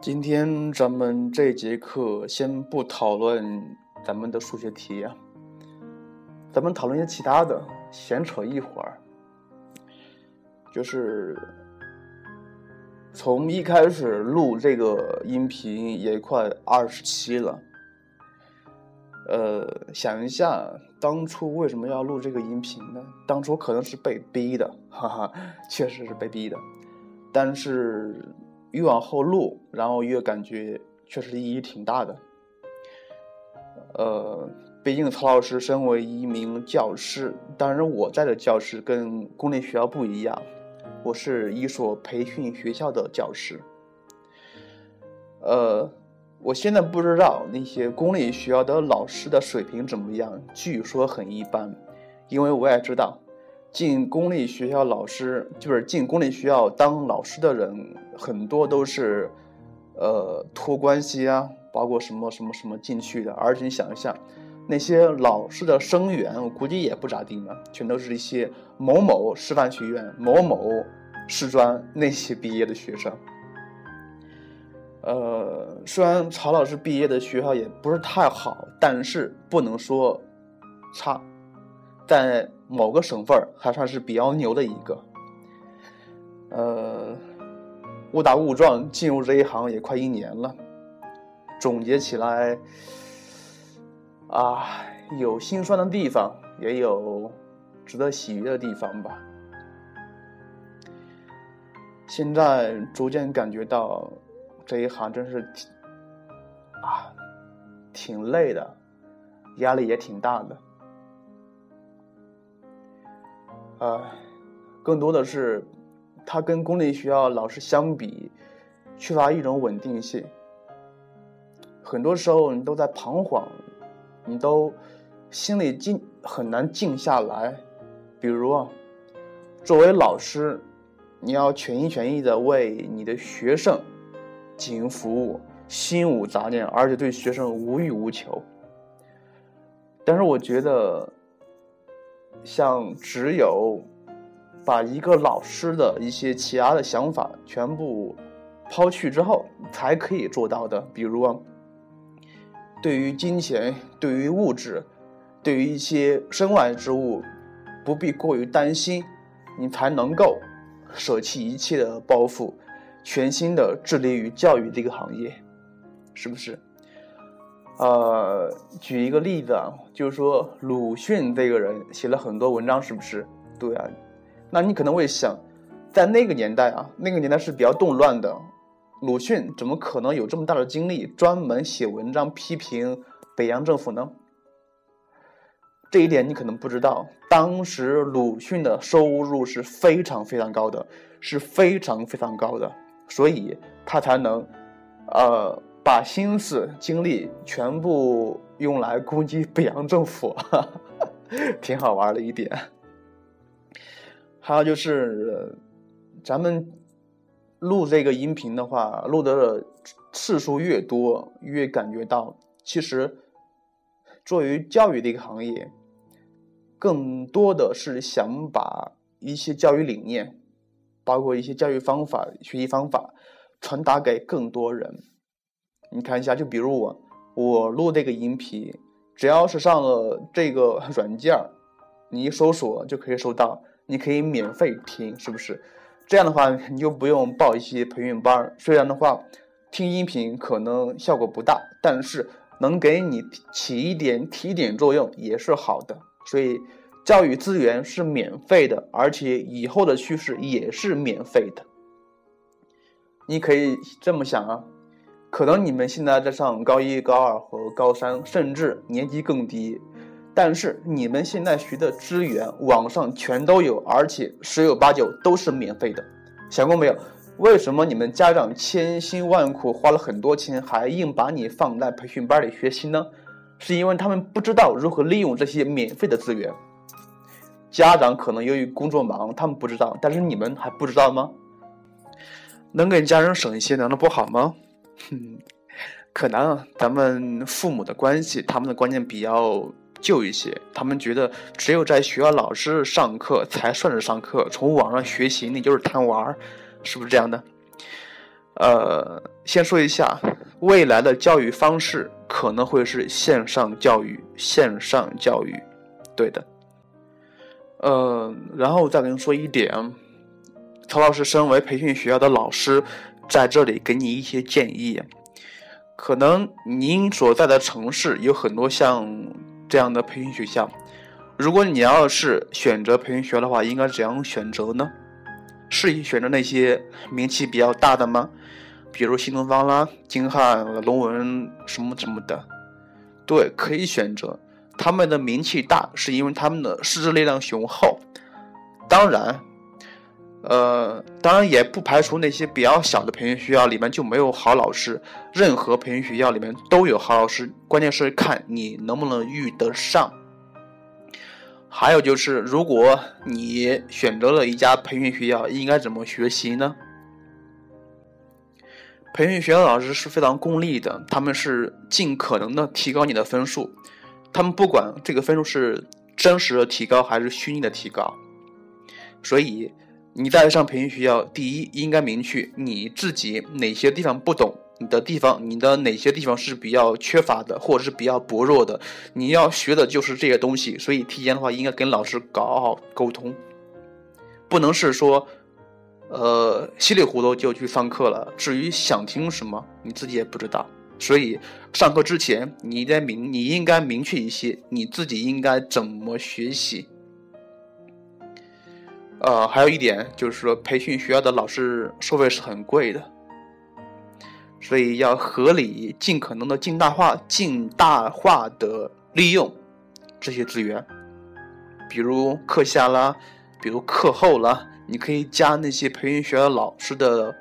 今天咱们这节课先不讨论咱们的数学题啊，咱们讨论一些其他的，闲扯一会儿。就是从一开始录这个音频也快二十七了，呃，想一下当初为什么要录这个音频呢？当初可能是被逼的，哈哈，确实是被逼的，但是。越往后录，然后越感觉确实意义挺大的。呃，毕竟曹老师身为一名教师，当然我在的教室跟公立学校不一样，我是一所培训学校的教师。呃，我现在不知道那些公立学校的老师的水平怎么样，据说很一般，因为我也知道。进公立学校老师就是进公立学校当老师的人，很多都是，呃，托关系啊，包括什么什么什么进去的。而且你想一下，那些老师的生源，我估计也不咋地嘛，全都是一些某某师范学院、某某师专那些毕业的学生。呃，虽然曹老师毕业的学校也不是太好，但是不能说差。在某个省份还算是比较牛的一个，呃，误打误撞进入这一行也快一年了，总结起来，啊，有心酸的地方，也有值得喜悦的地方吧。现在逐渐感觉到这一行真是挺啊，挺累的，压力也挺大的。呃，更多的是，他跟公立学校老师相比，缺乏一种稳定性。很多时候你都在彷徨，你都心里静很难静下来。比如啊，作为老师，你要全心全意的为你的学生进行服务，心无杂念，而且对学生无欲无求。但是我觉得。像只有把一个老师的一些其他的想法全部抛去之后，才可以做到的。比如，对于金钱、对于物质、对于一些身外之物，不必过于担心，你才能够舍弃一切的包袱，全心的致力于教育这个行业，是不是？呃，举一个例子啊，就是说鲁迅这个人写了很多文章，是不是？对啊，那你可能会想，在那个年代啊，那个年代是比较动乱的，鲁迅怎么可能有这么大的精力专门写文章批评北洋政府呢？这一点你可能不知道，当时鲁迅的收入是非常非常高的，是非常非常高的，所以他才能，呃。把心思精力全部用来攻击北洋政府，挺好玩的一点。还有就是，咱们录这个音频的话，录的次数越多，越感觉到，其实作为教育的一个行业，更多的是想把一些教育理念，包括一些教育方法、学习方法，传达给更多人。你看一下，就比如我，我录这个音频，只要是上了这个 软件你一搜索就可以收到，你可以免费听，是不是？这样的话，你就不用报一些培训班虽然的话，听音频可能效果不大，但是能给你起一点提点作用也是好的。所以，教育资源是免费的，而且以后的趋势也是免费的。你可以这么想啊。可能你们现在在上高一、高二和高三，甚至年级更低，但是你们现在学的资源网上全都有，而且十有八九都是免费的。想过没有？为什么你们家长千辛万苦花了很多钱，还硬把你放在培训班里学习呢？是因为他们不知道如何利用这些免费的资源。家长可能由于工作忙，他们不知道，但是你们还不知道吗？能给家人省一些，难道不好吗？嗯，可能咱们父母的关系，他们的观念比较旧一些，他们觉得只有在学校老师上课才算是上课，从网上学习那就是贪玩，是不是这样的？呃，先说一下未来的教育方式可能会是线上教育，线上教育，对的。呃，然后再跟你说一点，曹老师身为培训学校的老师，在这里给你一些建议。可能您所在的城市有很多像这样的培训学校，如果你要是选择培训学校的话，应该怎样选择呢？是选择那些名气比较大的吗？比如新东方啦、金汉、龙文什么什么的，对，可以选择。他们的名气大，是因为他们的师资力量雄厚。当然，呃，当然也不排除那些比较小的培训学校里面就没有好老师。任何培训学校里面都有好老师，关键是看你能不能遇得上。还有就是，如果你选择了一家培训学校，应该怎么学习呢？培训学校老师是非常功利的，他们是尽可能的提高你的分数，他们不管这个分数是真实的提高还是虚拟的提高。所以你在上培训学校，第一应该明确你自己哪些地方不懂。你的地方，你的哪些地方是比较缺乏的，或者是比较薄弱的？你要学的就是这些东西，所以提前的话应该跟老师搞好沟通，不能是说，呃，稀里糊涂就去上课了。至于想听什么，你自己也不知道。所以上课之前，你得明，你应该明确一些，你自己应该怎么学习。呃，还有一点就是说，培训学校的老师收费是很贵的。所以要合理、尽可能的尽大化、尽大化的利用这些资源，比如课下啦，比如课后啦，你可以加那些培训学校老师的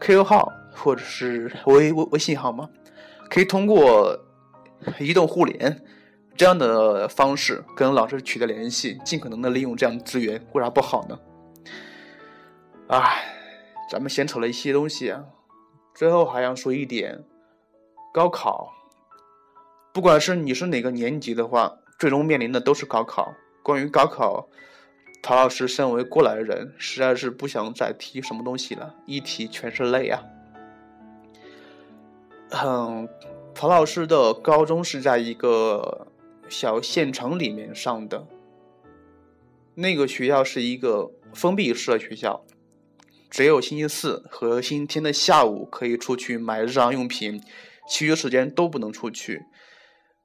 QQ 号或者是微微微信号吗？可以通过移动互联这样的方式跟老师取得联系，尽可能的利用这样的资源，为啥不好呢？哎，咱们闲扯了一些东西啊。最后还要说一点，高考，不管是你是哪个年级的话，最终面临的都是高考。关于高考，陶老师身为过来人，实在是不想再提什么东西了，一提全是泪啊。嗯，陶老师的高中是在一个小县城里面上的，那个学校是一个封闭式的学校。只有星期四和星期天的下午可以出去买日常用品，其余时间都不能出去。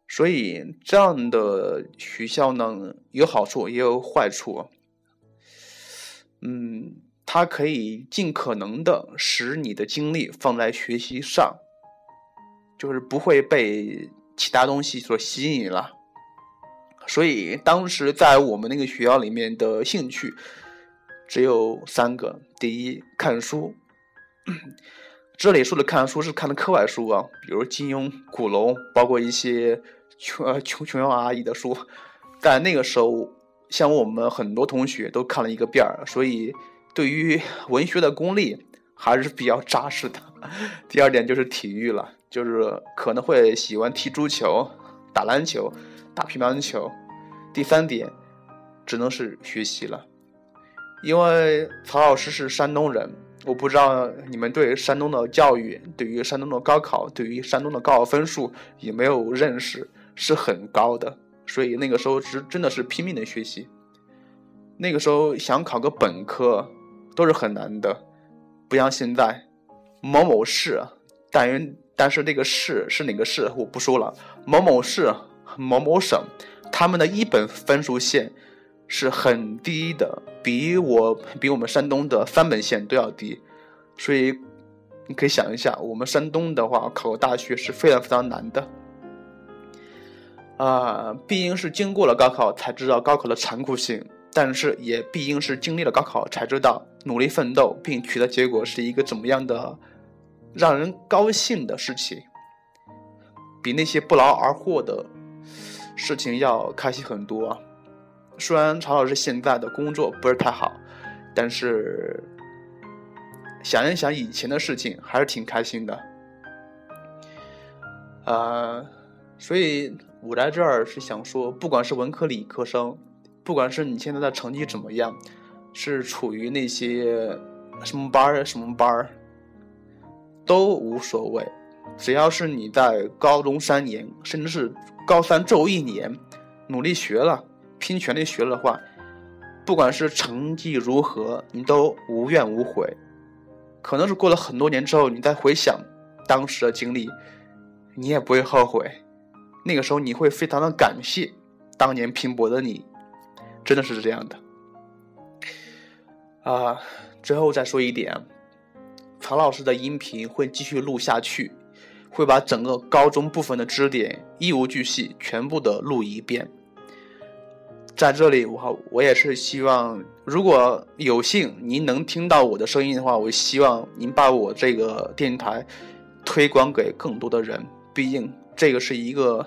所以这样的学校呢，有好处也有坏处。嗯，它可以尽可能的使你的精力放在学习上，就是不会被其他东西所吸引了。所以当时在我们那个学校里面的兴趣。只有三个。第一，看书。这里说的看书是看的课外书啊，比如金庸、古龙，包括一些琼琼琼瑶阿姨的书。但那个时候，像我们很多同学都看了一个遍儿，所以对于文学的功力还是比较扎实的。第二点就是体育了，就是可能会喜欢踢足球、打篮球、打乒乓球。第三点，只能是学习了。因为曹老师是山东人，我不知道你们对山东的教育、对于山东的高考、对于山东的高考分数有没有认识？是很高的，所以那个时候是真的是拼命的学习。那个时候想考个本科都是很难的，不像现在某某市，但但是那个市是哪个市我不说了，某某市、某某省，他们的一本分数线。是很低的，比我比我们山东的三本线都要低，所以你可以想一下，我们山东的话考大学是非常非常难的。啊，毕竟是经过了高考才知道高考的残酷性，但是也毕竟是经历了高考才知道努力奋斗并取得结果是一个怎么样的让人高兴的事情，比那些不劳而获的事情要开心很多。虽然曹老师现在的工作不是太好，但是想一想以前的事情，还是挺开心的。呃，所以我在这儿是想说，不管是文科理科生，不管是你现在的成绩怎么样，是处于那些什么班儿什么班儿，都无所谓，只要是你在高中三年，甚至是高三最后一年努力学了，拼全力学了的话，不管是成绩如何，你都无怨无悔。可能是过了很多年之后，你再回想当时的经历，你也不会后悔。那个时候你会非常的感谢当年拼搏的你，真的是这样的。啊，最后再说一点。曹老师的音频会继续录下去，会把整个高中部分的知识点一无巨细全部的录一遍。在这里，我我也是希望，如果有幸您能听到我的声音的话，我希望您把我这个电台推广给更多的人。毕竟这个是一个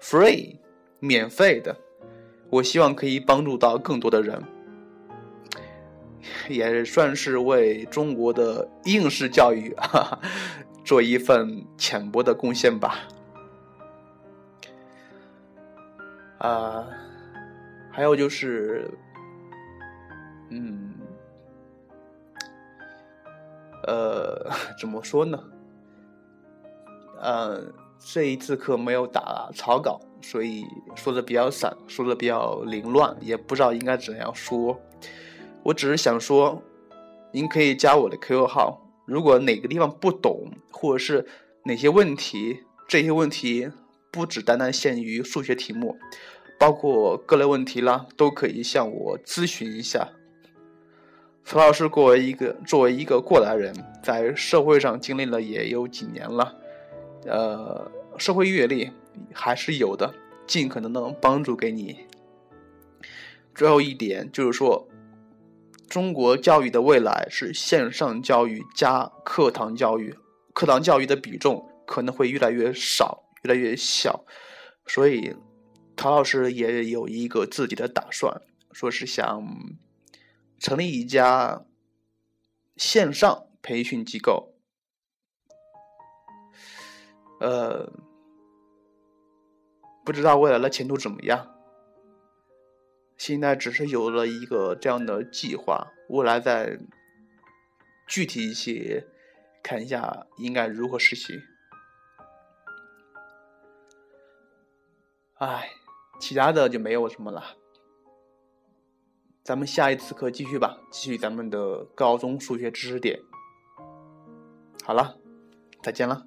free 免费的，我希望可以帮助到更多的人。也算是为中国的应试教育哈哈做一份浅薄的贡献吧。啊，还有就是，嗯，呃，怎么说呢？呃，这一次课没有打草稿，所以说的比较散，说的比较凌乱，也不知道应该怎样说。我只是想说，您可以加我的 QQ 号。如果哪个地方不懂，或者是哪些问题，这些问题不只单单限于数学题目，包括各类问题啦，都可以向我咨询一下。曹老师作为一个作为一个过来人，在社会上经历了也有几年了，呃，社会阅历还是有的，尽可能的帮助给你。最后一点就是说。中国教育的未来是线上教育加课堂教育，课堂教育的比重可能会越来越少，越来越小，所以陶老师也有一个自己的打算，说是想成立一家线上培训机构，呃，不知道未来的前途怎么样。现在只是有了一个这样的计划，未来再具体一些看一下应该如何实习。哎，其他的就没有什么了。咱们下一次课继续吧，继续咱们的高中数学知识点。好了，再见了。